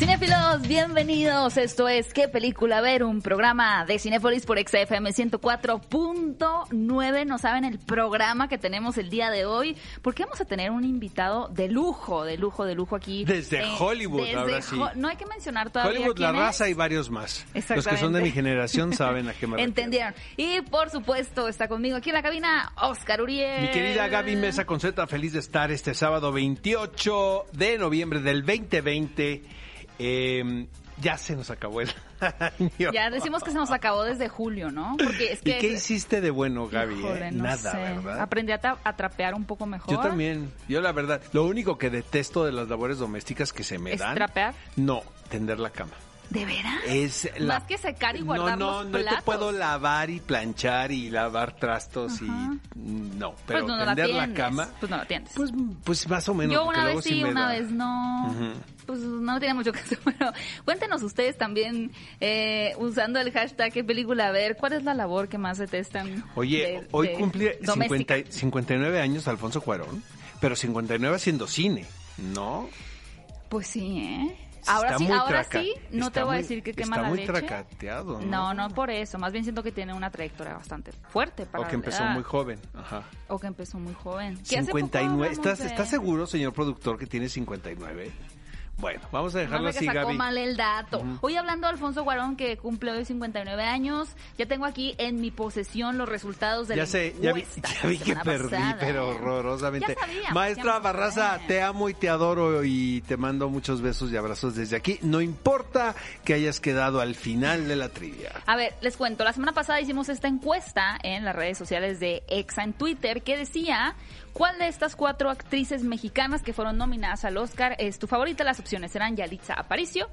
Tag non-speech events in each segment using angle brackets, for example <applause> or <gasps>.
Cinéfilos, bienvenidos. Esto es ¿Qué película ver? Un programa de Cinépolis por XFM 104.9. No saben el programa que tenemos el día de hoy, porque vamos a tener un invitado de lujo, de lujo, de lujo aquí. Desde Eh, Hollywood, desde ahora sí. Ho- No hay que mencionar todavía Hollywood, La es. Raza y varios más. Los que son de mi generación saben a qué me <laughs> refiero. Entendieron. Y por supuesto está conmigo aquí en la cabina Oscar Uriel. Mi querida Gaby Mesa Conceta, feliz de estar este sábado 28 de noviembre del 2020. Eh, ya se nos acabó el <laughs> año. Ya decimos que se nos acabó desde julio, ¿no? Porque es que... ¿Y qué hiciste de bueno, Gaby? Híjole, eh? no Nada, sé. ¿verdad? Aprendí a, a trapear un poco mejor. Yo también. Yo la verdad, lo único que detesto de las labores domésticas que se me ¿Es dan. trapear? No, tender la cama. ¿De veras? Es la... Más que secar y guardar No, no, los no te platos. puedo lavar y planchar y lavar trastos Ajá. y no, pero pues no, no la tender la, atiendes. cama, Pues no la atiendes. pues, pues más o menos. Yo una vez sí, una da. vez no. Pues no tiene mucho <laughs> hacer, pero cuéntenos ustedes también, eh, usando el hashtag qué película a ver, ¿cuál es la labor que más detestan? Oye, de- hoy de doméstica? 50 59 años Alfonso Cuarón, pero 59 haciendo cine, ¿no? Pues sí, ¿eh? Ahora Está sí, ahora traca- sí, no está te voy a decir que está quema la muy leche. tracateado, ¿no? No, no por eso, más bien siento que tiene una trayectoria bastante fuerte para O que empezó edad. muy joven. Ajá. O que empezó muy joven. Que hace poco 59. hablamos ¿Estás, de- ¿Estás seguro, señor productor, que tiene 59? Bueno, vamos a No dejarlo me que así, sacó Gaby. mal el dato. Hoy hablando de Alfonso Guarón, que cumple hoy 59 años, ya tengo aquí en mi posesión los resultados de Ya la sé, ya vi, encuesta ya vi que perdí, pasada. pero horrorosamente. Ya sabíamos, Maestra ya Barraza, te amo y te adoro y te mando muchos besos y abrazos desde aquí. No importa que hayas quedado al final de la trivia. A ver, les cuento, la semana pasada hicimos esta encuesta en las redes sociales de Exa en Twitter que decía cuál de estas cuatro actrices mexicanas que fueron nominadas al Oscar es tu favorita. Las opciones eran Yalitza Aparicio,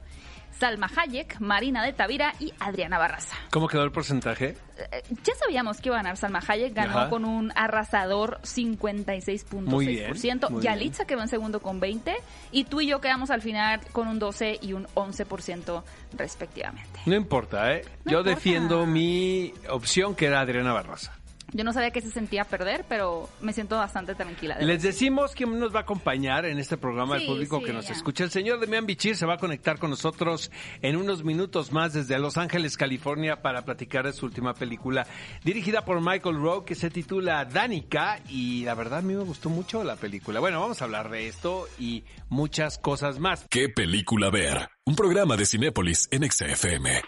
Salma Hayek, Marina de Tavira y Adriana Barraza. ¿Cómo quedó el porcentaje? Eh, Ya sabíamos que iba a ganar Salma Hayek, ganó Ajá. con un arrasador Muy bien, 56.6%. muy Yalitza quedó en segundo con 20 y tú y yo quedamos al final con un 12 y un 11% respectivamente. No importa, ¿eh? No Yo importa. defiendo mi opción que era Adriana Barraza. Yo no sabía que se sentía perder, pero me siento bastante tranquila. de Les decimos quién nos va a acompañar en este programa, el Sí, público sí, que nos ya. escucha. El señor Demian Bichir se va a conectar con nosotros en unos minutos más desde Los Ángeles, California, para platicar de su última película, dirigida por Michael Rowe, que se titula Danica. Y la verdad, a mí me gustó mucho la película. Bueno, vamos a hablar de esto y muchas cosas más. ¿Qué película ver? Un programa de Cinépolis en XFM.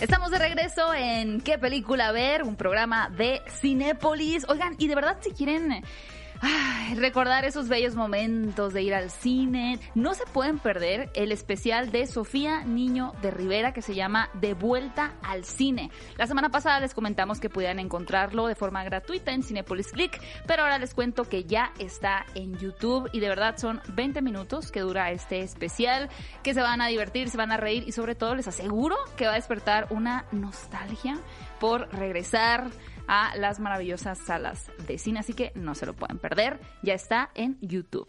Estamos de regreso en ¿Qué película ver? Un programa de Cinépolis. Oigan, y de verdad si quieren recordar esos bellos momentos de ir al cine, no se pueden perder el especial de Sofía Niño de Rivera que se llama De vuelta al cine. La semana pasada les comentamos que podían encontrarlo de forma gratuita en Cinépolis Click, pero ahora les cuento que ya está en YouTube y de verdad son 20 minutos que dura este especial, que se van a divertir, se van a reír y sobre todo les aseguro que va a despertar una nostalgia por regresar a las maravillosas salas de cine, así que no se lo pueden perder, ya está en YouTube.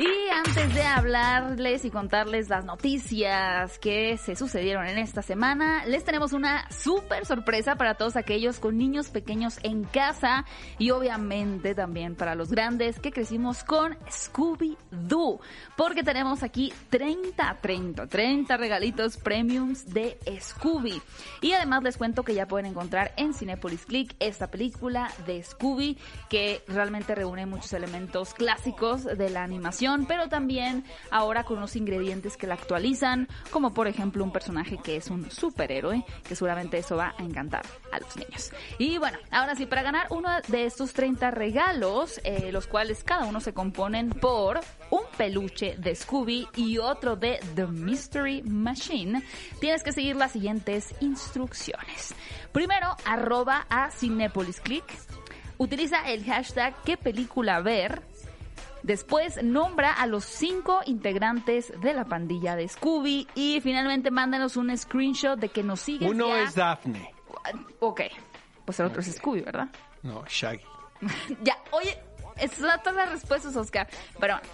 Y antes de hablarles y contarles las noticias que se sucedieron en esta semana, les tenemos una súper sorpresa para todos aquellos con niños pequeños en casa y obviamente también para los grandes que crecimos con Scooby-Doo, porque tenemos aquí 30, 30, 30 regalitos premiums de Scooby. Y además les cuento que ya pueden encontrar en Cinepolis Click esta película de Scooby que realmente reúne muchos elementos clásicos de la animación, pero también ahora con unos ingredientes que la actualizan, como por ejemplo un personaje que es un superhéroe, que seguramente eso va a encantar a los niños. Y bueno, ahora sí, para ganar uno de estos 30 regalos, eh, los cuales cada uno se componen por un peluche de Scooby y otro de The Mystery Machine, tienes que seguir las siguientes instrucciones. Primero, arroba a Cinepolis Click. Utiliza el hashtag qué película ver. Después nombra a los cinco integrantes de la pandilla de Scooby y finalmente mándanos un screenshot de que nos sigues Uno ya. es Daphne. Ok, pues el otro es Scooby, ¿verdad? No, Shaggy. <laughs> ya, oye, esas son todas las respuestas, Oscar. Pero bueno,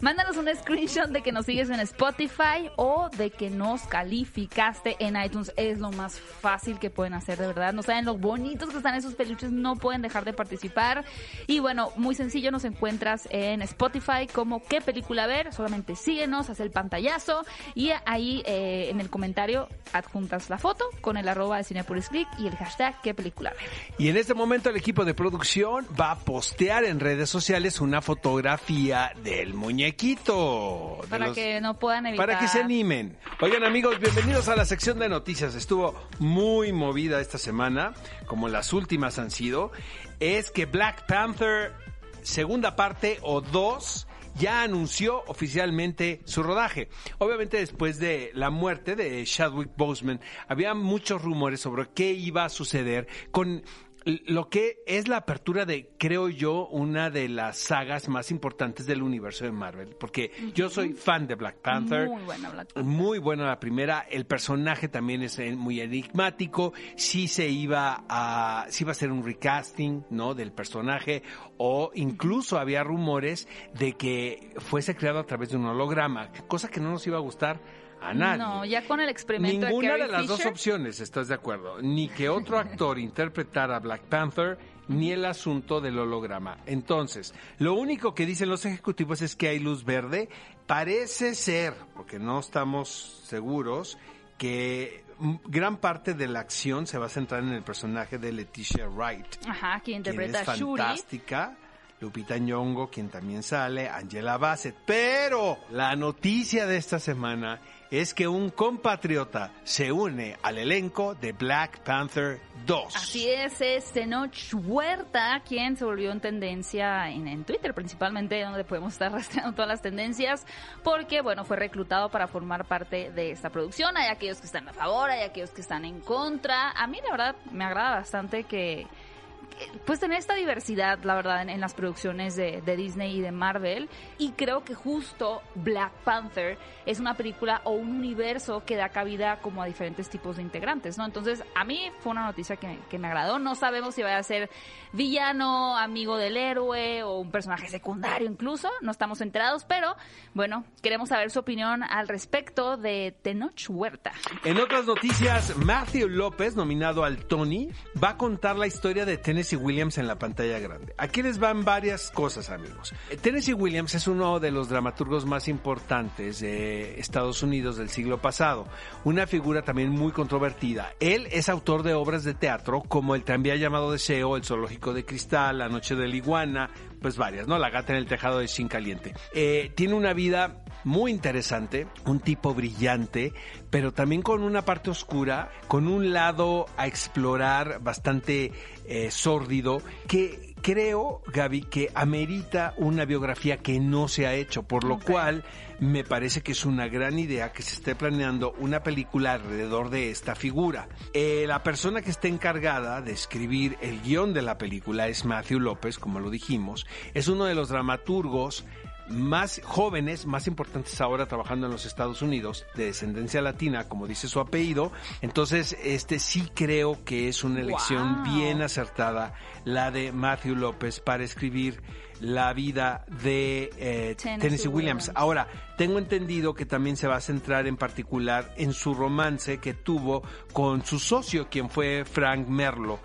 Mándanos un screenshot de que nos sigues en Spotify o de que nos calificaste en iTunes. Es lo más fácil que pueden hacer, de verdad. No saben lo bonitos que están esos peluches, no pueden dejar de participar. Y bueno, muy sencillo, nos encuentras en Spotify como qué película ver. Solamente síguenos, haz el pantallazo y ahí eh, en el comentario adjuntas la foto con el arroba de Cinepolis Click y el hashtag qué película ver. Y en este momento el equipo de producción va a postear en redes sociales una fotografía del muñequito. Para los- que no puedan evitar. Para que se animen. Oigan amigos, bienvenidos a la sección de noticias. Estuvo muy movida esta semana, como las últimas han sido. Es que Black Panther, segunda parte o dos, ya anunció oficialmente su rodaje. Obviamente después de la muerte de Chadwick Boseman, había muchos rumores sobre qué iba a suceder con lo que es la apertura de, creo yo, una de las sagas más importantes del universo de Marvel. Porque yo soy fan de Black Panther. Muy buena Black Panther. Muy buena la primera. El personaje también es eh, muy enigmático. Sí se iba a, sí iba a ser un recasting, ¿no? Del personaje. O incluso había rumores de que fuese creado a través de un holograma. Cosa que no nos iba a gustar a nadie. No, ya con el experimento Ninguna de las dos opciones, ¿estás de acuerdo? Ni que otro <laughs> actor interpretara a Black Panther, ni el asunto del holograma. Entonces, lo único que dicen los ejecutivos es que hay luz verde. Parece ser, porque no estamos seguros, que gran parte de la acción se va a centrar en el personaje de Leticia Wright Ajá, quien quien interpreta es a Shuri. Lupita Nyong'o, quien también sale, Angela Bassett. Pero la noticia de esta semana es que un compatriota se une al elenco de Black Panther 2. Así es, es Tenoch Huerta, quien se volvió en tendencia en, en Twitter, principalmente donde podemos estar <laughs> rastreando todas las tendencias, porque, bueno, fue reclutado para formar parte de esta producción. Hay aquellos que están a favor, hay aquellos que están en contra. A mí, la verdad, me agrada bastante que, pues tener esta diversidad, la verdad, en, las producciones de, Disney y de Marvel. Y creo que justo Black Panther es una película o un universo que da cabida como a diferentes tipos de integrantes, ¿no? Entonces, a mí fue una noticia que, me agradó. No sabemos si va a ser villano, amigo del héroe o un personaje secundario incluso. No estamos enterados, pero bueno, queremos saber su opinión al respecto de Tenoch Huerta. En otras noticias, Matthew López, nominado al Tony, va a contar la historia de Tennessee Williams en la pantalla grande. Aquí les van varias cosas, amigos. Tennessee Williams es uno de los dramaturgos más importantes de Estados Unidos del siglo pasado, una figura también muy controvertida. Él es autor de obras de teatro como El tranvía llamado Deseo, El zoológico de cristal, La noche de la iguana, pues varias, ¿no? La gata en el tejado de Shin Caliente. Eh, tiene una vida muy interesante, un tipo brillante, pero también con una parte oscura, con un lado a explorar bastante eh, sórdido, que creo, Gaby, que amerita una biografía que no se ha hecho, por lo cual me parece que es una gran idea que se esté planeando una película alrededor de esta figura. Eh, la persona que está encargada de escribir el guion de la película es Matthew López, como lo dijimos, es uno de los dramaturgos más jóvenes, más importantes ahora trabajando en los Estados Unidos, de descendencia latina, como dice su apellido. Entonces, este sí creo que es una elección Wow. bien acertada la de Matthew López para escribir la vida de eh, Tennessee Tennessee Williams. Williams. Ahora, tengo entendido que también se va a centrar en particular en su romance que tuvo con su socio, quien fue Frank Merlo.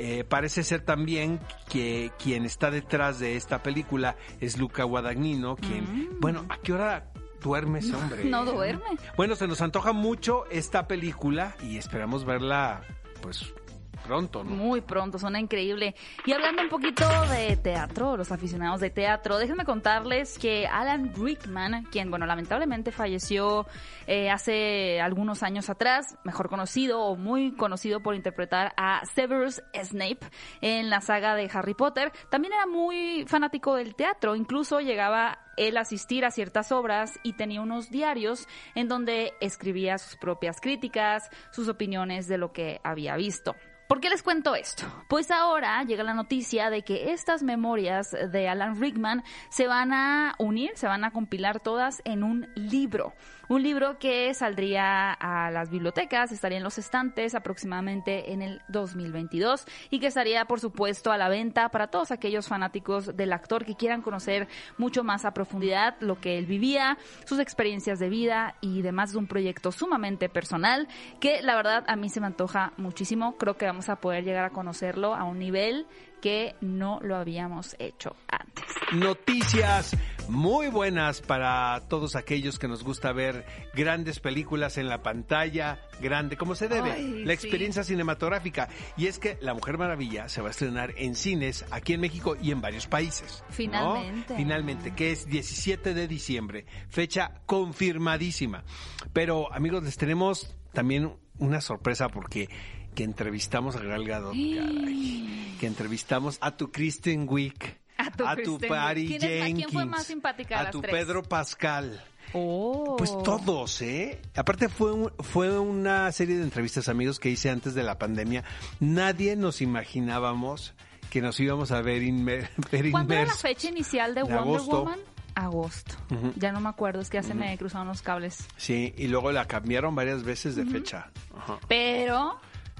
Eh, parece ser también que quien está detrás de esta película es Luca Guadagnino, quien, bueno, ¿a qué hora duerme ese hombre? Mm. No duerme. Bueno, se nos antoja mucho esta película y esperamos verla, pues, pronto, ¿no? Muy pronto, suena increíble. Y hablando un poquito de teatro, los aficionados de teatro, déjenme contarles que Alan Rickman, quien, bueno, lamentablemente falleció eh, hace algunos años atrás, mejor conocido o muy conocido por interpretar a Severus Snape en la saga de Harry Potter, también era muy fanático del teatro, incluso llegaba él a asistir a ciertas obras y tenía unos diarios en donde escribía sus propias críticas, sus opiniones de lo que había visto. ¿Por qué les cuento esto? Pues ahora llega la noticia de que estas memorias de Alan Rickman se van a unir, se van a compilar todas en un libro. Un libro que saldría a las bibliotecas, estaría en los estantes aproximadamente en el 2022 y que estaría, por supuesto, a la venta para todos aquellos fanáticos del actor que quieran conocer mucho más a profundidad lo que él vivía, sus experiencias de vida y demás. Es un proyecto sumamente personal que la verdad a mí se me antoja muchísimo. Creo que vamos a poder llegar a conocerlo a un nivel que no lo habíamos hecho antes. Noticias muy buenas para todos aquellos que nos gusta ver grandes películas en la pantalla, grande, como se debe, Ay, la sí. experiencia cinematográfica. Y es que La Mujer Maravilla se va a estrenar en cines aquí en México y en varios países. ¿no? Finalmente. Finalmente, que es 17 de diciembre, fecha confirmadísima. Pero amigos, les tenemos también una sorpresa porque que entrevistamos a Gal Gadot, caray. Que entrevistamos a tu Kristen Wiig. A tu Kristen Patty Wiig. ¿Quién a Jenkins. fue más simpática A tu tres? Pedro Pascal. Oh. Pues todos, ¿eh? Aparte fue, un- fue una serie de entrevistas, amigos, que hice antes de la pandemia. Nadie nos imaginábamos que nos íbamos a ver, inmer- <laughs> ver ¿Cuándo era la fecha inicial de De Wonder agosto. Woman? Agosto. Ya no me acuerdo, es que ya se me cruzaron los cables. Sí, y luego la cambiaron varias veces de fecha. Ajá.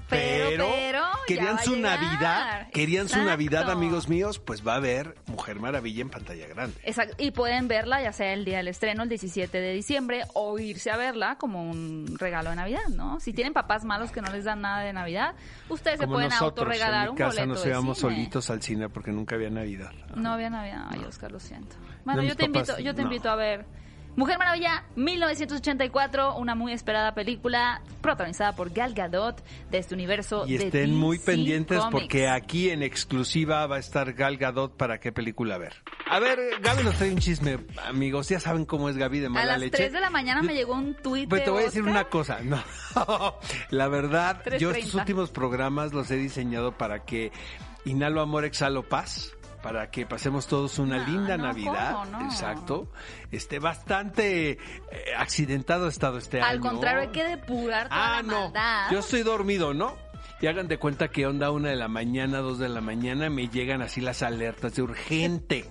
Pero, pero, pero, ya querían su. Navidad, querían su. Navidad, amigos míos, pues va a haber Mujer Maravilla en pantalla grande. Exacto. Y pueden verla ya sea el día del estreno, el 17 de diciembre, o irse a verla como un regalo de Navidad, ¿no? Si tienen papás malos que no les dan nada de Navidad, ustedes se pueden nosotros, autorregalar en un mi casa boleto nos íbamos solitos al cine porque nunca había Navidad. No había Navidad. Ay, Oscar, lo siento. Bueno, No, yo te papás, invito, yo te no. invito a ver Mujer Maravilla 1984, una muy esperada película protagonizada por Gal Gadot de este universo Y de estén muy pendientes Comics. porque aquí en exclusiva va a estar Gal Gadot para qué película ver. A ver, Gaby nos trae un chisme, amigos. Ya saben cómo es Gaby de a mala las leche. 3 de la mañana me llegó un tuit Pues te voy a decir Oscar. una cosa, no. <laughs> La verdad, yo 3:30. estos últimos programas los he diseñado para que inhalo amor, exhalo paz, para que pasemos todos una No, linda no, Navidad. ¿cómo no? Exacto. Este bastante eh, accidentado ha estado este año. Al contrario, hay que depurar toda Ah, la no. maldad. Yo estoy dormido, ¿no? Y hagan de cuenta que onda una de la mañana, dos de la mañana, me llegan así las alertas de urgente.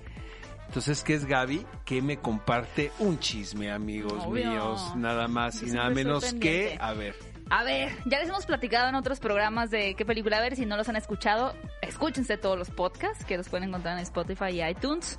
Entonces, ¿qué es Gaby? Que me comparte un chisme, amigos Obvio. míos. Nada más y nada menos que, a ver, A ver, ya les hemos platicado en otros programas de qué película ver. Si no los han escuchado, escúchense todos los podcasts que los pueden encontrar en Spotify y iTunes.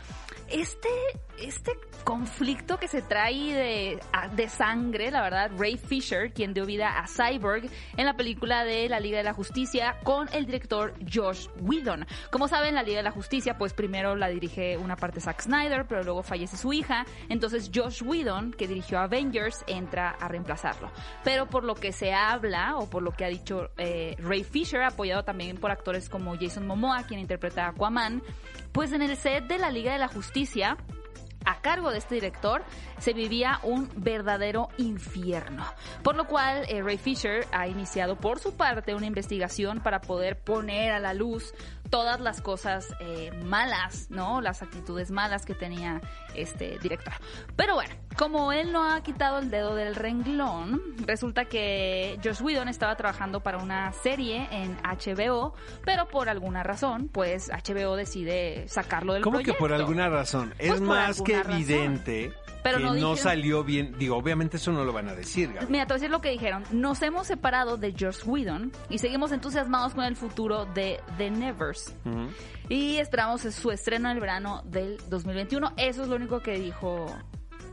Este, este conflicto que se trae de, a- de sangre, la verdad, Ray Fisher, quien dio vida a Cyborg en la película de la Liga de la Justicia con el director Josh Whedon. Como saben, la Liga de la Justicia, pues primero la dirige una parte Zack Snyder, pero luego fallece su hija. Entonces Josh Whedon, que dirigió Avengers, entra a reemplazarlo. Pero por lo que se habla, o por lo que ha dicho eh, Ray Fisher, apoyado también por actores como Jason Momoa, quien interpreta a Aquaman, pues en el set de la Liga de la Justicia, a cargo de este director se vivía un verdadero infierno. Por lo cual, eh, Ray Fisher ha iniciado por su parte una investigación para poder poner a la luz todas las cosas eh, malas, ¿no? Las actitudes malas que tenía este director. Pero bueno, como él no ha quitado el dedo del renglón, resulta que Josh Whedon estaba trabajando para una serie en HBO, pero por alguna razón, pues HBO decide sacarlo del ¿cómo que por proyecto. alguna razón? Pues es por más que razón. evidente Pero que no salió bien. Digo, obviamente eso no lo van a decir, Gaby. Mira, te voy a decir lo que dijeron. Nos hemos separado de Josh Whedon y seguimos entusiasmados con el futuro de The Nevers. Ujú. Y esperamos su estreno en el verano del 2021. Eso es lo único que dijo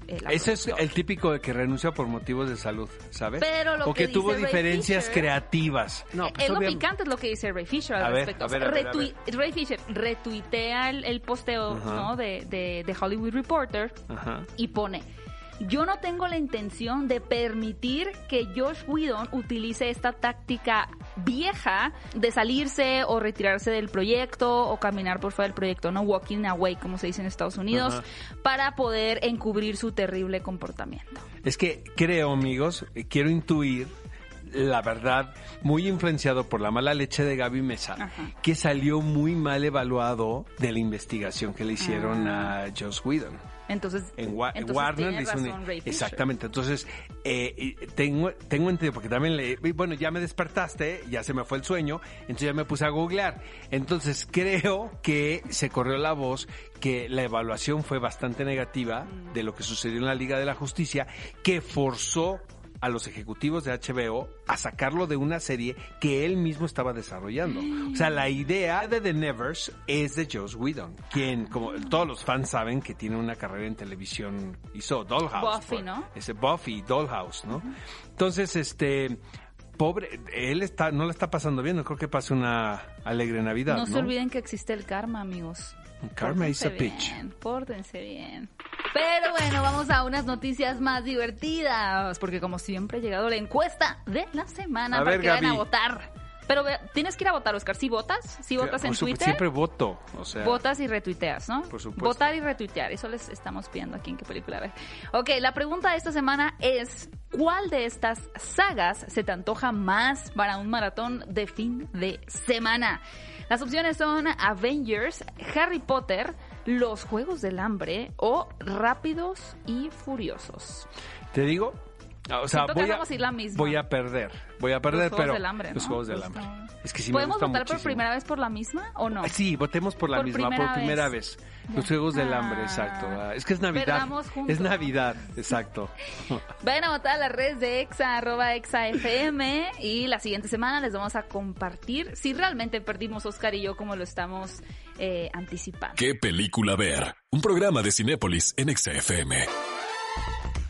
eh, Ese es el típico de que renuncia por motivos de salud, ¿sabes? Pero lo o que, que tuvo Ray diferencias Fisher- creativas. No, pues es lo picante es lo que dice Ray Fisher al A ver, respecto. a ver, a ver, a Retui- Ray Fisher retuitea el, el posteo. ¿no? de, de- de Hollywood Reporter y pone yo no tengo la intención de permitir que Josh Whedon utilice esta táctica vieja de salirse o retirarse del proyecto o caminar por fuera del proyecto, no walking away como se dice en Estados Unidos, Ajá. para poder encubrir su terrible comportamiento. Es que creo, amigos, eh, quiero intuir, la verdad, muy influenciado por la mala leche de Gaby Mesa, Ajá. que salió muy mal evaluado de la investigación que le hicieron Ah. a Joss Whedon. Entonces, en, Wa- en entonces Warner tiene un- Ray exactamente. Entonces eh, tengo tengo entendido porque también le bueno ya me despertaste ya se me fue el sueño entonces ya me puse a googlear. Entonces creo que se corrió la voz que la evaluación fue bastante negativa Mm. de lo que sucedió en la Liga de la Justicia que forzó a los ejecutivos de HBO a sacarlo de una serie que él mismo estaba desarrollando. O sea, la idea de The Nevers es de Joss Whedon, quien, como todos los fans saben, que tiene una carrera en televisión, hizo Dollhouse. Buffy, por- ¿no? Ese Buffy, Dollhouse, ¿no? Entonces, este, pobre, él está, no la está pasando bien, no creo que pase una alegre Navidad, No ¿no? se olviden que existe el karma, amigos. Karma is a bitch. bien, Pórtense bien. Pero bueno, vamos a unas noticias más divertidas, porque como siempre ha llegado la encuesta de la semana A para ver, que vayan a votar. Pero tienes que ir a votar, Oscar. ¿Sí votas? ¿Sí votas en Twitter? Siempre voto, o sea. Votas y retuiteas, ¿no? Por supuesto. Votar y retuitear, eso les estamos pidiendo aquí en qué película ver. Ok, la pregunta de esta semana es, ¿cuál de estas sagas se te antoja más para un maratón de fin de semana? Las opciones son Avengers, Harry Potter, Los Juegos del Hambre o Rápidos y Furiosos. ¿Te digo? O sea, voy a, vamos a ir la misma. voy a perder. Voy a perder, Los pero. del Hambre, Los. Juegos del Hambre. Es que sí me ¿Podemos gusta votar por primera vez por la misma o no? Sí, votemos por la Por misma, primera por primera vez. vez. Los Juegos del Hambre, Ah. exacto. Ah, Es que es Navidad. Es Navidad, exacto. <laughs> Vayan a votar a las redes de EXA, arroba EXA FM y la siguiente semana les vamos a compartir si realmente perdimos Oscar y yo como lo estamos eh, anticipando. ¿Qué película ver? Un programa de Cinépolis en XFM.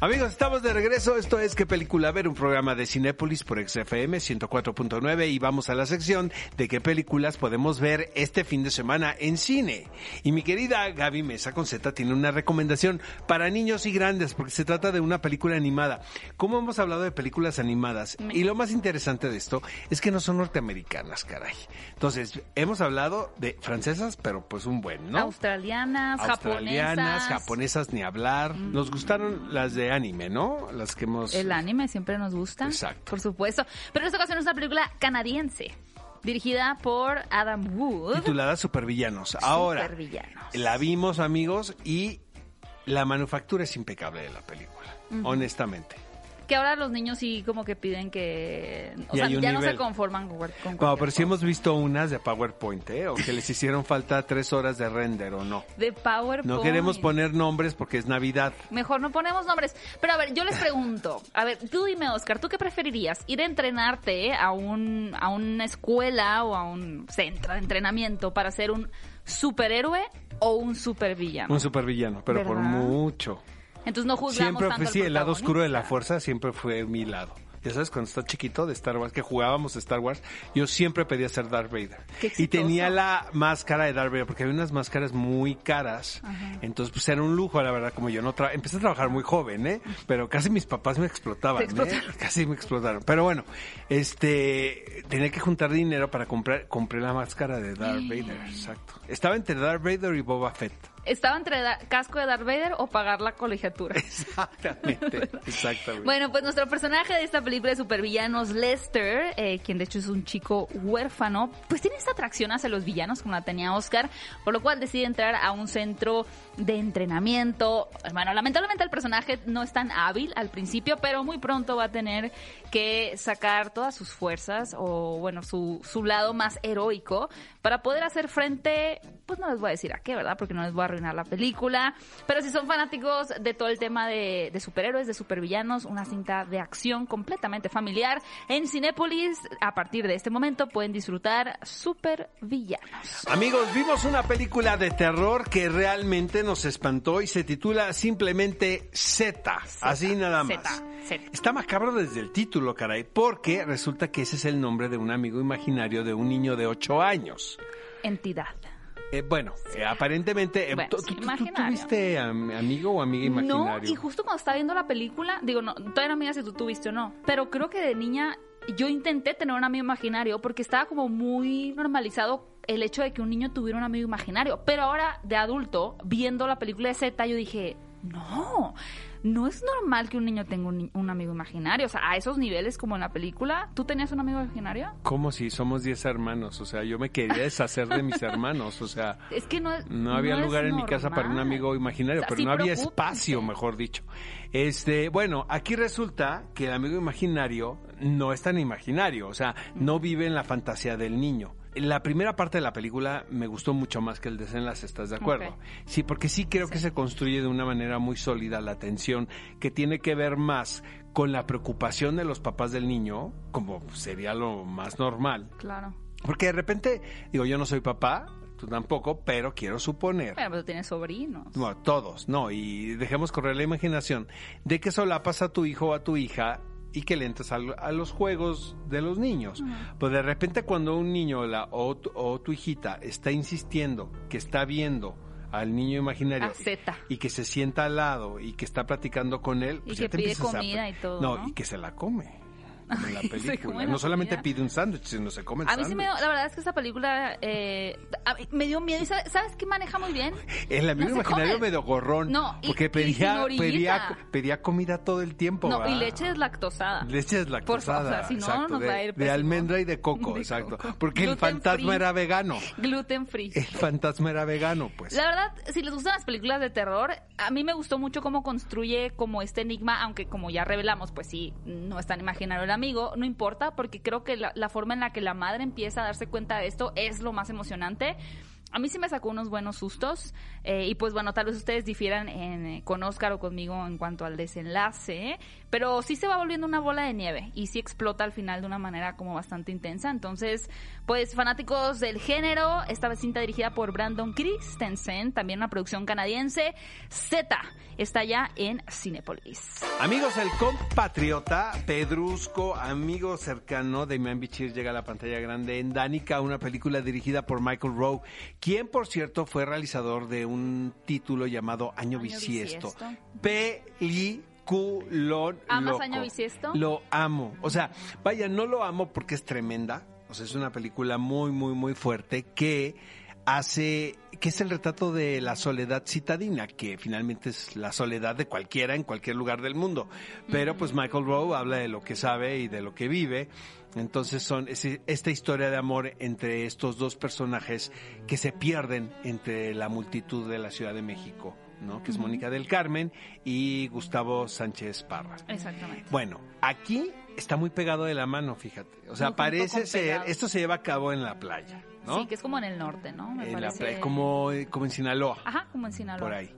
Amigos, estamos de regreso. Esto es ¿Qué película ver? Un programa de Cinépolis por XFM 104.9 y vamos a la sección de qué películas podemos ver este fin de semana en cine. Y mi querida Gaby Mesa con Z tiene una recomendación para niños y grandes porque se trata de una película animada. Como hemos hablado de películas animadas y lo más interesante de esto es que no son norteamericanas, caray. Entonces, hemos hablado de francesas, pero pues un buen, ¿no? Australianas, australianas, japonesas. japonesas ni hablar. Nos gustaron las de anime, ¿no? Las que hemos... El anime siempre nos gusta. Exacto. Por supuesto. Pero en esta ocasión es una película canadiense. Dirigida por Adam Wood. titulada Supervillanos. Ahora, Supervillanos. la vimos, amigos, y la manufactura es impecable de la película, honestamente. Que ahora los niños sí como que piden que... O Y sea, ya no se conforman con, con pero sí hemos visto unas de PowerPoint, ¿eh? O que les hicieron falta tres horas de render o no. De PowerPoint. No queremos poner nombres porque es Navidad. Mejor no ponemos nombres. Pero a ver, yo les pregunto. A ver, tú dime, Oscar, ¿tú qué preferirías? ¿Ir a entrenarte a, un, a una escuela o a un centro de entrenamiento para ser un superhéroe o un supervillano? Un supervillano, pero por mucho. Entonces no juzgamos Siempre tanto sí, el lado oscuro de la fuerza siempre fue mi lado. Ya sabes, cuando estaba chiquito de Star Wars, que jugábamos Star Wars, yo siempre pedía ser Darth Vader. Qué Y tenía la máscara de Darth Vader, porque había unas máscaras muy caras. Entonces, pues era un lujo, la verdad, como yo no tra- empecé a trabajar muy joven, ¿eh? Pero casi mis papás me explotaban, Te explotaron. ¿eh? Casi me explotaron. Pero bueno, este, tenía que juntar dinero para comprar, compré la máscara de Darth Vader, exacto. Estaba entre Darth Vader y Boba Fett. ¿Estaba entre casco de Darth Vader o pagar la colegiatura? <laughs> Exactamente, <laughs> exactamente. Bueno, pues nuestro personaje de esta película de supervillanos, Lester, eh, quien de hecho es un chico huérfano, pues tiene esta atracción hacia los villanos como la tenía Oscar, por lo cual decide entrar a un centro de entrenamiento. Bueno, lamentablemente el personaje no es tan hábil al principio, pero muy pronto va a tener que sacar todas sus fuerzas o, bueno, su, su lado más heroico para poder hacer frente, pues no les voy a decir a qué, ¿verdad? Porque no les voy a arruinar la película, pero si son fanáticos de todo el tema de, de superhéroes, de supervillanos, una cinta de acción completamente familiar, en Cinépolis, a partir de este momento pueden disfrutar Supervillanos. Amigos, vimos una película de terror que realmente nos espantó y se titula simplemente Z, así nada más. Z, Z. Está macabro desde el título, caray, porque resulta que ese es el nombre de un amigo imaginario de un niño de 8 años. Entidad. Eh, bueno, eh, aparentemente, eh, Bueno, ¿tú, sí, tú- tú- tuviste am- amigo o amiga No, imaginario? y justo cuando estaba viendo la película, digo, no, todavía no me si tú tuviste o no, pero creo que de niña yo intenté tener un amigo imaginario porque estaba como muy normalizado el hecho de que un niño tuviera un amigo imaginario, pero ahora de adulto, viendo la película de Z, yo dije, No, no es normal que un niño tenga un, amigo imaginario. O sea, a esos niveles como en la película. ¿Tú tenías un amigo imaginario? ¿Cómo si somos 10 hermanos? O sea, yo me quería deshacer de mis hermanos. O sea, <laughs> Es que no no había lugar en mi casa para un amigo imaginario, O sea, pero sí, no había espacio, mejor dicho. Este, bueno, aquí resulta que el amigo imaginario no es tan imaginario, o sea, no vive en la fantasía del niño. La primera parte de la película me gustó mucho más que el desenlace, ¿estás de acuerdo? Sí, porque sí creo que se construye de una manera muy sólida la tensión que tiene que ver más con la preocupación de los papás del niño, como sería lo más normal. Claro. Porque de repente, digo, yo no soy papá, tú tampoco, pero quiero suponer. Bueno, pero tienes sobrinos. No, todos, no, y dejemos correr la imaginación de que solapas a tu hijo o a tu hija y que le entres al- a, los juegos de los niños. Pues de repente cuando un niño la, o, tu, o tu hijita está insistiendo que está viendo al niño imaginario A y que se sienta al lado y que está platicando con él, Y pues que ya te pide a- comida y todo, No, ¿no? y que se la come. Como en la <laughs> película. la No solamente pide un sándwich, sino se come el A mí sí me dio, la verdad es que esta película eh, mí me dio miedo. ¿Y sabes, sabes qué maneja muy bien? El amigo No imaginario medio gorrón. No, y- porque pedía, pedía, pedía comida todo el tiempo. No, y leche deslactosada. Leche es Por o sea, si no, exacto, nos de, va a ir de almendra y de coco, De exacto. coco. Porque el fantasma free. era vegano. Gluten free. El fantasma era vegano, pues. La verdad, si les gustan las películas de terror, a mí me gustó mucho cómo construye como este enigma, aunque como ya revelamos, pues sí, no es tan imaginario amigo, no importa, porque creo que la, forma en la que la madre empieza a darse cuenta de esto es lo más emocionante. A mí sí me sacó unos buenos sustos eh, y pues bueno, tal vez ustedes difieran en, eh, con Oscar o conmigo en cuanto al desenlace. Pero sí se va volviendo una bola de nieve y sí explota al final de una manera como bastante intensa. Entonces, pues fanáticos del género, esta cinta dirigida por Brandon Christensen, también una producción canadiense, Z, está ya en Cinepolis. Amigos, el compatriota Pedrusco, amigo cercano de Iman Bichir, llega a la pantalla grande en Danica, una película dirigida por Michael Rowe, quien por cierto fue realizador de un título llamado Año, Año Bisiesto. Bisiesto. Peliculón ¿Amas loco. Año Bisiesto? Lo amo. O sea, vaya, no lo amo porque es tremenda. O sea, es una película muy, muy, muy fuerte que hace, que es el retrato de la soledad citadina, que finalmente es la soledad de cualquiera en cualquier lugar del mundo. Pero pues Michael Rowe habla de lo que sabe y de lo que vive. Entonces son es- esta historia de amor entre estos dos personajes que se pierden entre la multitud de la Ciudad de México, ¿no? Que es Mónica del Carmen y Gustavo Sánchez Parra. Exactamente. Bueno, aquí está muy pegado de la mano, fíjate. O sea, Muy parece ser, pegado. esto se lleva a cabo en la playa, ¿no? Sí, que es como en el norte, ¿no? Me en la playa, como, como en Sinaloa, Ajá, como en Sinaloa. por ahí.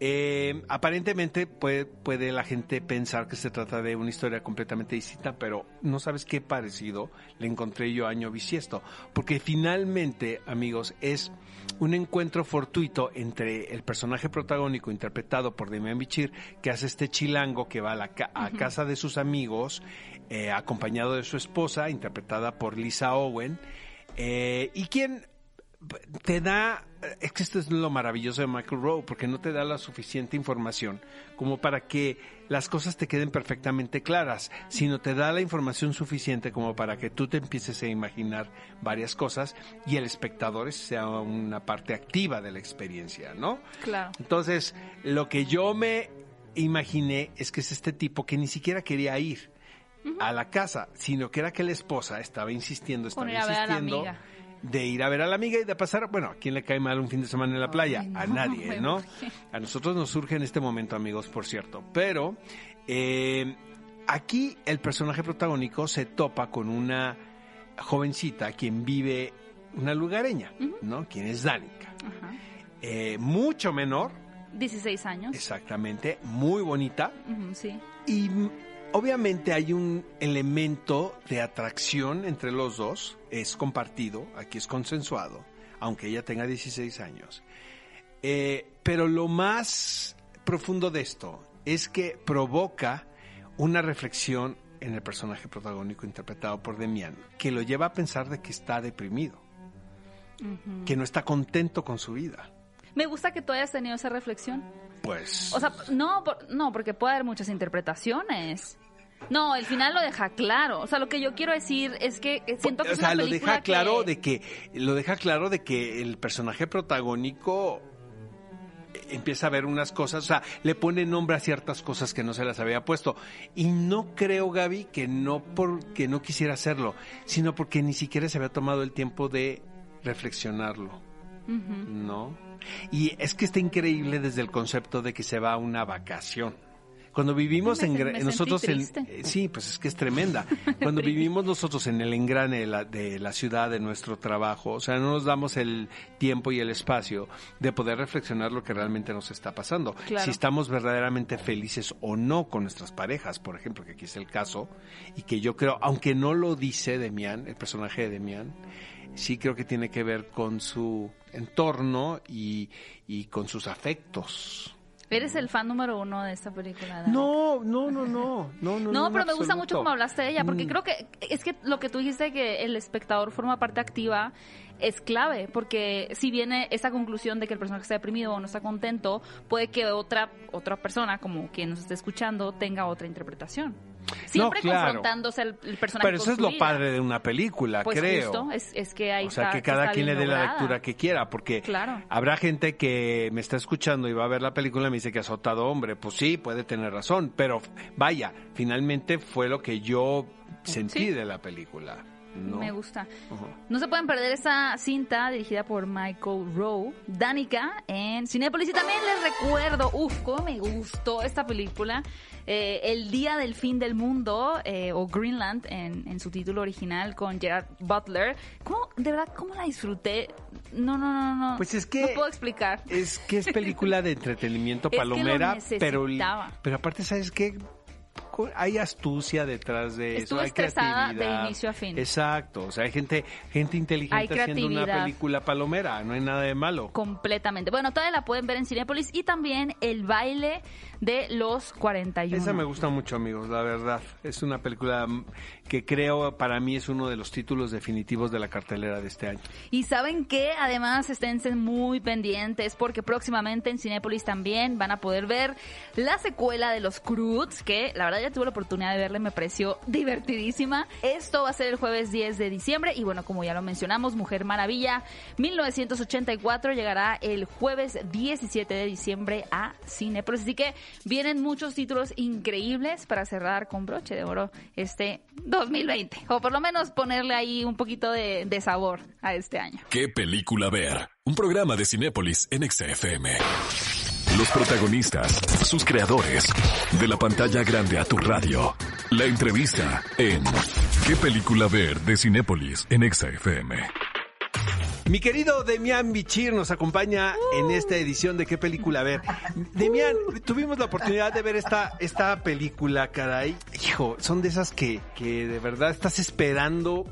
Eh, aparentemente puede, puede la gente pensar que se trata de una historia completamente distinta, pero no sabes qué parecido le encontré yo a Año Bisiesto, porque finalmente, amigos, es un encuentro fortuito entre el personaje protagónico interpretado por Demian Bichir, que hace este chilango que va a, la ca- a casa de sus amigos, eh, acompañado de su esposa, interpretada por Lisa Owen, eh, y quien te da, es que esto es lo maravilloso de Michael Rowe, porque no te da la suficiente información como para que las cosas te queden perfectamente claras, sino te da la información suficiente como para que tú te empieces a imaginar varias cosas y el espectador sea una parte activa de la experiencia, ¿no? Claro. Entonces, lo que yo me imaginé es que es este tipo que ni siquiera quería ir a la casa, sino que era que la esposa estaba insistiendo, estaba insistiendo. De ir a ver a la amiga y de pasar, bueno, ¿a quién le cae mal un fin de semana en la playa? Ay, no, a nadie, ¿no? A nosotros nos surge en este momento, amigos, por cierto. Pero eh, aquí el personaje protagónico se topa con una jovencita quien vive, una lugareña, ¿no? Quien es Danica. Ajá. Eh, mucho menor, 16 años. exactamente, muy bonita. Sí. Y obviamente hay un elemento de atracción entre los dos, es compartido, aquí es consensuado, aunque ella tenga 16 años. Eh, pero lo más profundo de esto es que provoca una reflexión en el personaje protagónico interpretado por Demian, que lo lleva a pensar de que está deprimido, que no está contento con su vida. Me gusta que tú hayas tenido esa reflexión. Pues O sea, no, por- no, porque puede haber muchas interpretaciones. No, el final lo deja claro. O sea, lo que yo quiero decir es que eh, siento que o es sea, una lo película deja claro que- de que lo deja claro de que el personaje protagónico empieza a ver unas cosas, o sea, le pone nombre a ciertas cosas que no se las había puesto. Y no creo, Gaby, que no porque no quisiera hacerlo, sino porque ni siquiera se había tomado el tiempo de reflexionarlo. ¿No? Y es que está increíble desde el concepto de que se va a una vacación. Cuando vivimos en nosotros en, eh, sí, pues es que es tremenda. <laughs> Cuando vivimos nosotros en el engrane de la, de la, ciudad de nuestro trabajo, o sea, no nos damos el tiempo y el espacio de poder reflexionar lo que realmente nos está pasando. Si estamos verdaderamente felices o no con nuestras parejas, por ejemplo, que aquí es el caso, y que yo creo, aunque no lo dice Demian, el personaje de Demian, sí creo que tiene que ver con su entorno y, y con sus afectos. ¿Eres el fan número uno de esta película? No, no, no, no, no, no. No, pero me gusta mucho cómo hablaste de ella, porque mm. creo que es que lo que tú dijiste que el espectador forma parte activa es clave, porque si viene esa conclusión de que el personaje está deprimido o no está contento, puede que otra otra persona, como quien nos esté escuchando, tenga otra interpretación. Siempre confrontándose el, personaje. Pero eso es lo padre de una película, pues creo. Justo, es, es que hay O sea, que cada quien le dé la lectura que quiera, porque habrá gente que me está escuchando y va a ver la película y me dice que ha azotado hombre. Pues sí, puede tener razón, pero vaya, finalmente fue lo que yo sentí de la película. Me gusta. No se pueden perder esa cinta dirigida por Michael Rowe, Danica, en Cinepolis. Y también les recuerdo, uff, cómo me gustó esta película. Eh, el Día del Fin del Mundo, eh, o Greenland en, su título original, con Gerard Butler. ¿Cómo, de verdad, cómo la disfruté? No, no, no, no. Pues es que. No puedo explicar. Es que es película de entretenimiento <laughs> palomera, pero. Pero aparte, ¿sabes qué? Hay astucia detrás de eso, hay creatividad. de inicio a fin. Exacto, o sea, hay gente, gente inteligente haciendo una película palomera, no hay nada de malo. Completamente. Bueno, todavía la pueden ver en Cinepolis y también El baile de los 41. Esa me gusta mucho, amigos, la verdad. Es una película que creo para mí es uno de los títulos definitivos de la cartelera de este año. Y saben que además estén muy pendientes porque próximamente en Cinepolis también van a poder ver la secuela de Los Croods, que la verdad ya tuve la oportunidad de verla y me pareció divertidísima. Esto va a ser el jueves 10 de diciembre y bueno, como ya lo mencionamos, Mujer Maravilla 1984 llegará el jueves 17 de diciembre a Cinepolis. Así que vienen muchos títulos increíbles para cerrar con broche de oro este 2020. O por lo menos ponerle ahí un poquito de, sabor a este año. ¿Qué película ver? Un programa de Cinépolis en XFM. Los protagonistas, sus creadores, de la pantalla grande a tu radio. La entrevista en ¿Qué película ver? de Cinépolis en XFM. Mi querido Demian Bichir nos acompaña en esta edición de qué película ver. Demian, tuvimos la oportunidad de ver esta, esta película, caray. Hijo, son de esas que, que de verdad estás esperando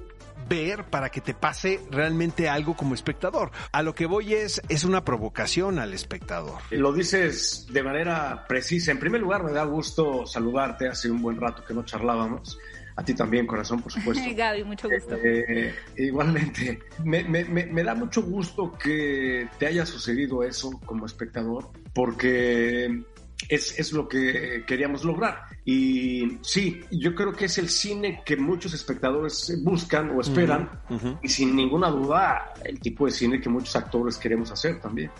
ver para que te pase realmente algo como espectador. A lo que voy es, es una provocación al espectador. Lo dices de manera precisa. En primer lugar, me da gusto saludarte. Hace un buen rato que no charlábamos. A ti también, corazón, por supuesto. <laughs> Gaby, mucho gusto. Eh, igualmente, me, me, me, da mucho gusto que te haya sucedido eso como espectador, porque es, es, lo que queríamos lograr. Y sí, yo creo que es el cine que muchos espectadores buscan o esperan y sin ninguna duda el tipo de cine que muchos actores queremos hacer también.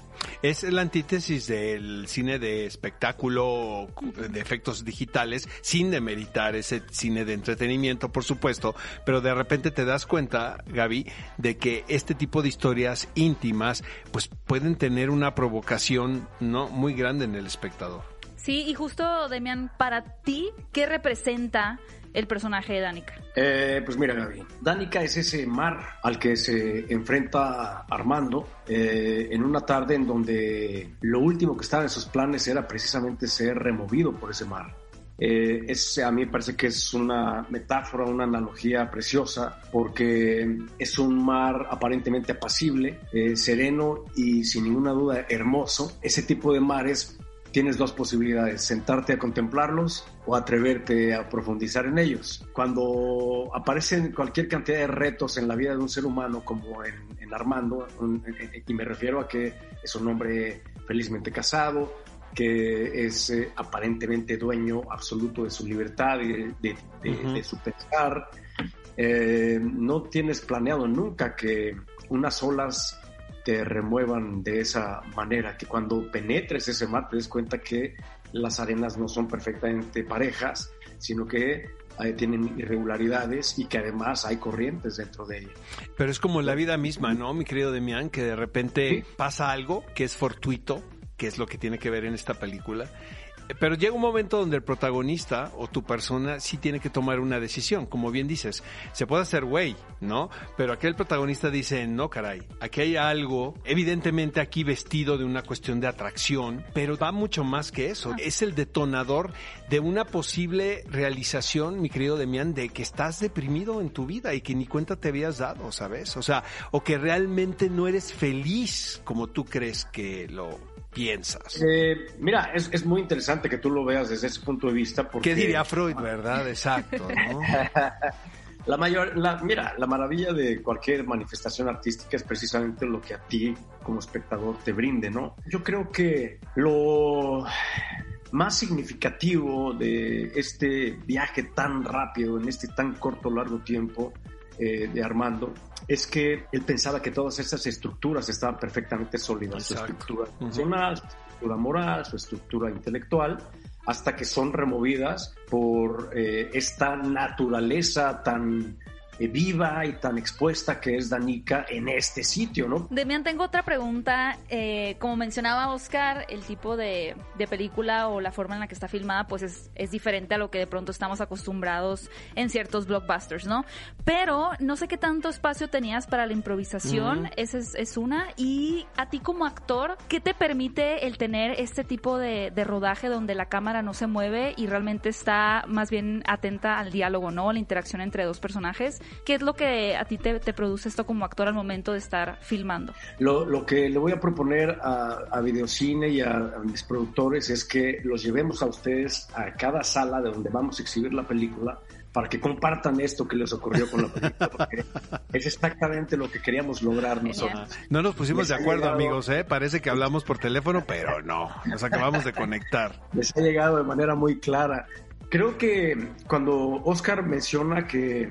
Es la antítesis del cine de espectáculo, de efectos digitales, sin demeritar ese cine de entretenimiento, por supuesto, pero de repente te das cuenta, Gaby, de que este tipo de historias íntimas pues pueden tener una provocación no muy grande en el espectador. Sí, y justo, Demian, para ti, ¿qué representa el personaje de Danica? Eh, pues mira, Gaby, Danica es ese mar al que se enfrenta Armando eh, en una tarde en donde lo último que estaba en sus planes era precisamente ser removido por ese mar. Eh, es, a mí me parece que es una metáfora, una analogía preciosa, porque es un mar aparentemente apacible, sereno y sin ninguna duda hermoso. Ese tipo de mares tienes dos posibilidades, sentarte a contemplarlos o atreverte a profundizar en ellos. Cuando aparecen cualquier cantidad de retos en la vida de un ser humano, como en, Armando, y me refiero a que es un hombre felizmente casado, que es eh, aparentemente dueño absoluto de su libertad y de, su pensar, eh, no tienes planeado nunca que unas olas te remuevan de esa manera, que cuando penetres ese mar te des cuenta que las arenas no son perfectamente parejas, sino que eh, tienen irregularidades y que además hay corrientes dentro de ella. Pero es como la vida misma, ¿no, mi querido Demián? Que de repente pasa algo que es fortuito, que es lo que tiene que ver en esta película, pero llega un momento donde el protagonista o tu persona sí tiene que tomar una decisión. Como bien dices, se puede hacer güey, ¿no? Pero aquí el protagonista dice, no, caray, aquí hay algo, evidentemente aquí vestido de una cuestión de atracción, pero va mucho más que eso. Es el detonador de una posible realización, mi querido Demián, de que estás deprimido en tu vida y que ni cuenta te habías dado, ¿sabes? O sea, o que realmente no eres feliz como tú crees que lo piensas? Eh, mira, es, es, muy interesante que tú lo veas desde ese punto de vista. Porque... ¿Qué diría Freud, verdad? Exacto, ¿no? <laughs> la mayor, la, mira, la maravilla de cualquier manifestación artística es precisamente lo que a ti como espectador te brinde, ¿no? Yo creo que lo más significativo de este viaje tan rápido, en este tan corto, largo tiempo, eh, de Armando es que él pensaba que todas esas estructuras estaban perfectamente sólidas, su estructura emocional, su estructura moral, su estructura intelectual, hasta que son removidas por eh, esta naturaleza tan viva y tan expuesta que es Danica en este sitio, ¿no? Demian, tengo otra pregunta. Eh, como mencionaba Oscar, el tipo de, película o la forma en la que está filmada, pues es, es, diferente a lo que de pronto estamos acostumbrados en ciertos blockbusters, ¿no? Pero no sé qué tanto espacio tenías para la improvisación, esa es, una. Y a ti como actor, ¿qué te permite el tener este tipo de, de rodaje donde la cámara no se mueve y realmente está más bien atenta al diálogo, ¿no? A la interacción entre dos personajes. ¿Qué es lo que a ti te, produce esto como actor al momento de estar filmando? Lo, que le voy a proponer a, Videocine y a, mis productores es que los llevemos a ustedes a cada sala de donde vamos a exhibir la película para que compartan esto que les ocurrió con la película, porque <laughs> es exactamente lo que queríamos lograr nosotros. No nos pusimos de acuerdo, amigos, ¿eh? Parece que hablamos por teléfono, pero no, nos acabamos de conectar. Les ha llegado de manera muy clara. Creo que cuando Oscar menciona que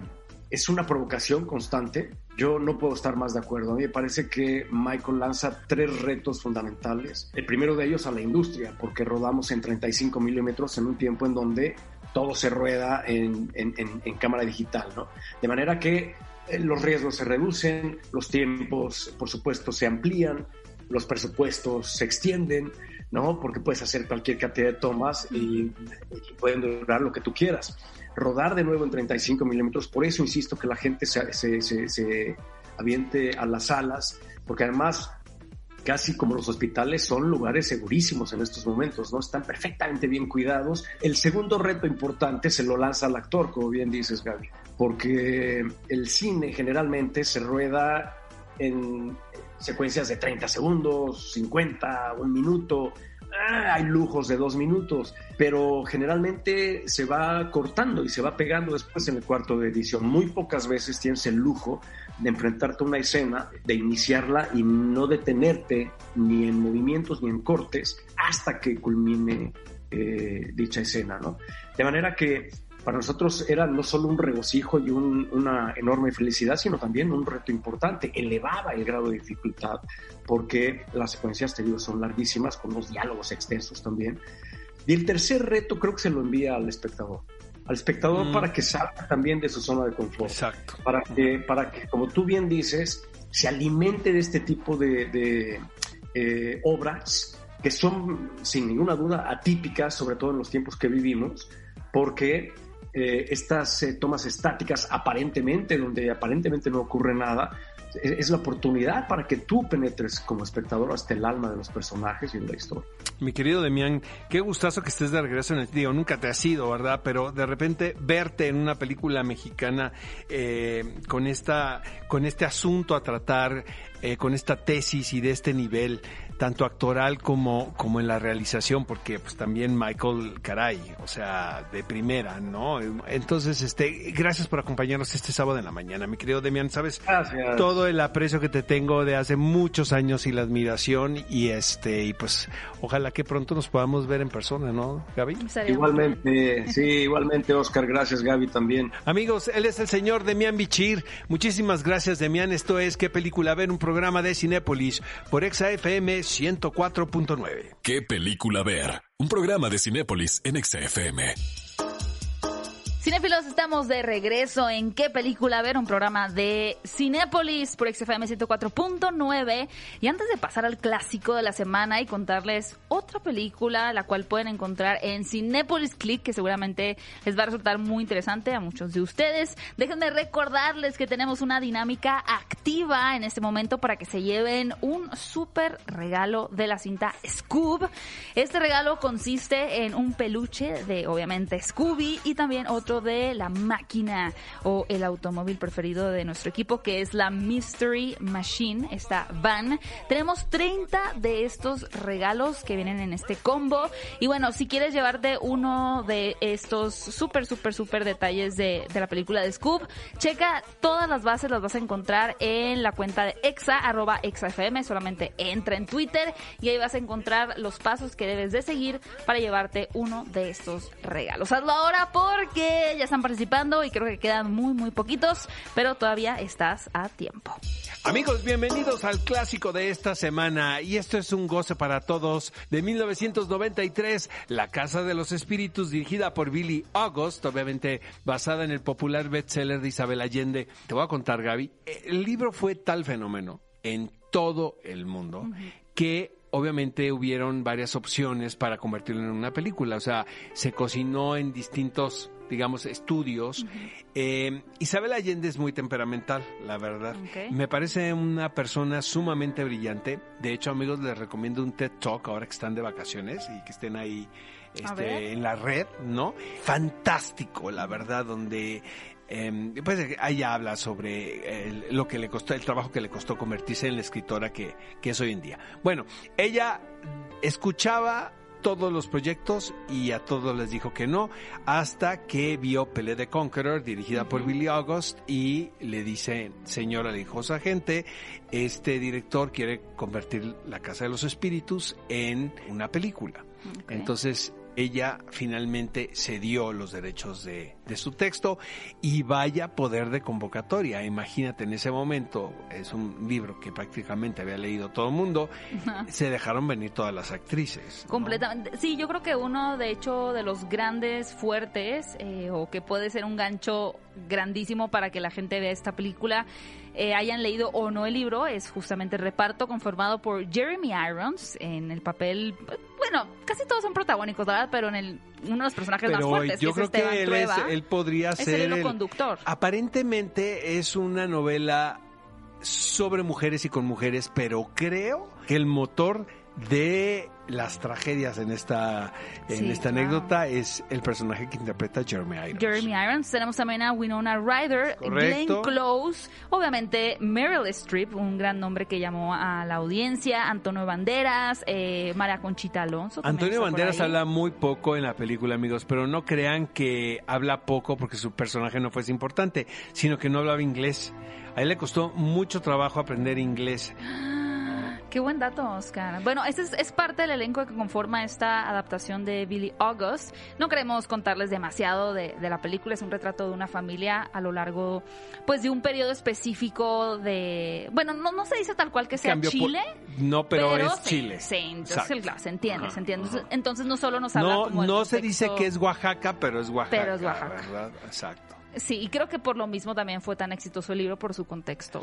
es una provocación constante. Yo no puedo estar más de acuerdo. A mí me parece que Michael lanza tres retos fundamentales. El primero de ellos a la industria, porque rodamos en 35 milímetros en un tiempo en donde todo se rueda en, cámara digital, ¿no? De manera que eh, los riesgos se reducen, los tiempos, por supuesto, se amplían, los presupuestos se extienden, ¿no? Porque puedes hacer cualquier cantidad de tomas y, y pueden durar lo que tú quieras rodar de nuevo en 35 milímetros. Por eso insisto que la gente se, se, se, aviente a las salas, porque además casi como los hospitales, son lugares segurísimos en estos momentos, ¿no? Están perfectamente bien cuidados. El segundo reto importante se lo lanza al actor, como bien dices, Gaby, porque el cine generalmente se rueda en secuencias de 30 segundos, 50, un minuto, Ah, hay lujos de dos minutos, pero generalmente se va cortando y se va pegando después en el cuarto de edición. Muy pocas veces tienes el lujo de enfrentarte a una escena, de iniciarla y no detenerte ni en movimientos ni en cortes hasta que culmine eh, dicha escena, ¿no? De manera que para nosotros era no solo un regocijo y una enorme felicidad, sino también un reto importante. Elevaba el grado de dificultad porque las secuencias, te digo, son larguísimas, con los diálogos extensos también. Y el tercer reto creo que se lo envía al espectador. Al espectador mm. para que salga también de su zona de confort. Exacto. Para que, para que, como tú bien dices, se alimente de este tipo de, eh, obras que son, sin ninguna duda, atípicas, sobre todo en los tiempos que vivimos, porque eh, estas eh, tomas estáticas aparentemente, donde aparentemente no ocurre nada, es, la oportunidad para que tú penetres como espectador hasta el alma de los personajes y de la historia. Mi querido Demián, qué gustazo que estés de regreso en el tío. Nunca te has ido, ¿verdad? Pero de repente verte en una película mexicana eh, con, esta, con este asunto a tratar, con esta tesis y de este nivel tanto actoral como, como en la realización, porque pues también Michael Caray, o sea, de primera, ¿no? Entonces, este, gracias por acompañarnos este sábado en la mañana, mi querido Demian, sabes Gracias. todo el aprecio que te tengo de hace muchos años y la admiración y este, y pues ojalá que pronto nos podamos ver en persona, ¿no, Gaby? Igualmente, sí, igualmente, Oscar. Gracias, Gaby, también. Amigos, él es el señor Demian Bichir. Muchísimas gracias, Demian. Esto es ¿Qué película ver? Un programa de Cinépolis por Exa FM 104.9. ¿Qué película ver? Un programa de Cinépolis en XFM. Cinéfilos, estamos de regreso en ¿Qué película ver? Un programa de Cinépolis por XFM 104.9. Y antes de pasar al clásico de la semana y contarles otra película, la cual pueden encontrar en Cinépolis Click, que seguramente les va a resultar muy interesante a muchos de ustedes, déjenme recordarles que tenemos una dinámica activa en este momento para que se lleven un súper regalo de la cinta Scoob. Este regalo consiste en un peluche de, obviamente, Scooby y también otro de la máquina o el automóvil preferido de nuestro equipo, que es la Mystery Machine, esta van. Tenemos 30 de estos regalos que vienen en este combo. Y bueno, si quieres llevarte uno de estos súper, súper, súper detalles de, de la película de Scoob, checa todas las bases, las vas a encontrar en la cuenta de exa, arroba exafm. Solamente entra en Twitter y ahí vas a encontrar los pasos que debes de seguir para llevarte uno de estos regalos. Hazlo ahora porque ya están participando y creo que quedan muy, muy poquitos, pero todavía estás a tiempo. Amigos, bienvenidos al clásico de esta semana y esto es un goce para todos de 1993, La Casa de los Espíritus dirigida por Billy August, obviamente basada en el popular bestseller de Isabel Allende. Te voy a contar, Gaby, el libro fue tal fenómeno en todo el mundo que obviamente hubieron varias opciones para convertirlo en una película, o sea, se cocinó en distintos digamos, estudios. Eh, Isabel Allende es muy temperamental, la verdad. Me parece una persona sumamente brillante. De hecho, amigos, les recomiendo un TED Talk ahora que están de vacaciones y que estén ahí este, en la red, ¿no? Fantástico, la verdad, donde eh, pues ella habla sobre el- lo que le costó, el trabajo que le costó convertirse en la escritora que, que es hoy en día. Bueno, ella escuchaba todos los proyectos y a todos les dijo que no, hasta que vio Pelé de Conqueror, dirigida por Billy August, y le dice, señora, le dijo su agente, este director quiere convertir La Casa de los Espíritus en una película. Entonces ella finalmente cedió los derechos de, de su texto y vaya poder de convocatoria. Imagínate, en ese momento, es un libro que prácticamente había leído todo el mundo, se dejaron venir todas las actrices. ¿no? Completamente. Sí, yo creo que uno, de hecho, de los grandes fuertes, eh, o que puede ser un gancho grandísimo para que la gente vea esta película, eh, hayan leído o no el libro, es justamente el reparto conformado por Jeremy Irons en el papel, bueno, casi todos son protagónicos, ¿verdad? Pero en el, uno de los personajes más fuertes, yo que creo es Esteban que él, es- Trueba, él podría el ser hilo el- conductor. Aparentemente es una novela sobre mujeres y con mujeres, pero creo que el motor de las tragedias en esta en Sí, esta wow. anécdota es el personaje que interpreta Jeremy Irons. Jeremy Irons, tenemos también a Winona Ryder, Glenn. Close, obviamente Meryl Streep, un gran nombre que llamó a la audiencia, Antonio Banderas, eh, María Conchita Alonso. Antonio Banderas habla muy poco en la película, amigos, pero no crean que habla poco porque su personaje no fuese importante, sino que no hablaba inglés. A él le costó mucho trabajo aprender inglés. <gasps> Qué buen dato, Oscar. Bueno, este es, es parte del elenco que conforma esta adaptación de Billy August. No queremos contarles demasiado de, de la película, es un retrato de una familia a lo largo, pues, de un periodo específico de... Bueno, no, no se dice tal cual que sea Cambio Chile. No, pero, es sí, Chile. Sí, entonces, claro, se entiende, Ajá, se entiende. ajá. Entonces no solo nos habla No, como no se dice que es Oaxaca, pero es Oaxaca. Pero es Oaxaca. ¿verdad? Exacto. Sí, y creo que por lo mismo también fue tan exitoso el libro por su contexto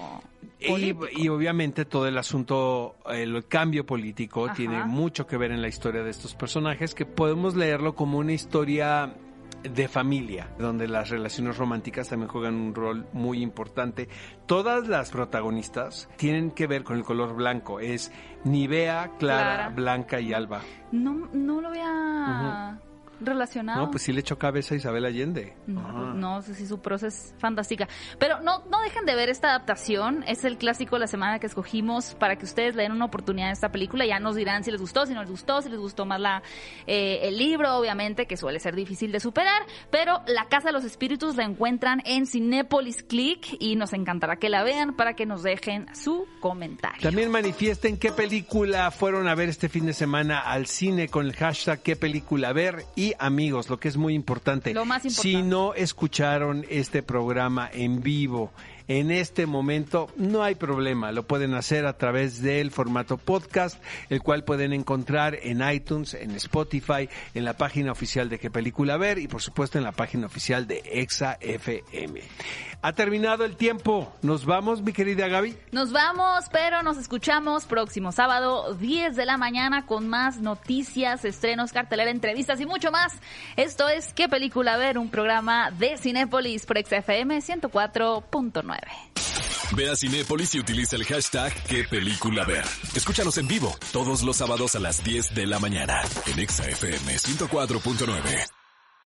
Y, y obviamente todo el asunto, el cambio político Ajá. tiene mucho que ver en la historia de estos personajes, que podemos leerlo como una historia de familia, donde las relaciones románticas también juegan un rol muy importante. Todas las protagonistas tienen que ver con el color blanco, es Nivea, Clara, Clara. Blanca y Alba. No, no lo había... relacionado. No, pues sí le echó cabeza a Isabel Allende. No, no sé si su prosa es fantástica. Pero no, no dejen de ver esta adaptación. Es el clásico de la semana que escogimos para que ustedes le den una oportunidad a esta película. Ya nos dirán si les gustó, si no les gustó, si les gustó más la eh, el libro, obviamente, que suele ser difícil de superar. Pero La Casa de los Espíritus la encuentran en Cinepolis Click y nos encantará que la vean para que nos dejen su comentario. También manifiesten qué película fueron a ver este fin de semana al cine con el hashtag qué película ver y amigos, lo que es muy importante. Lo más importante. Si no escucharon este programa en vivo, en este momento no hay problema, lo pueden hacer a través del formato podcast, el cual pueden encontrar en iTunes, en Spotify, en la página oficial de qué película ver y por supuesto en la página oficial de Exa FM. Ha terminado el tiempo, nos vamos mi querida Gaby. Nos vamos, pero nos escuchamos próximo sábado 10 de la mañana con más noticias, estrenos, cartelera, entrevistas y mucho más. Esto es qué película ver, un programa de Cinépolis por XFM 104.9. Ve a Cinépolis y utiliza el hashtag qué película ver. Escúchanos en vivo todos los sábados a las 10 de la mañana en ExaFM 104.9.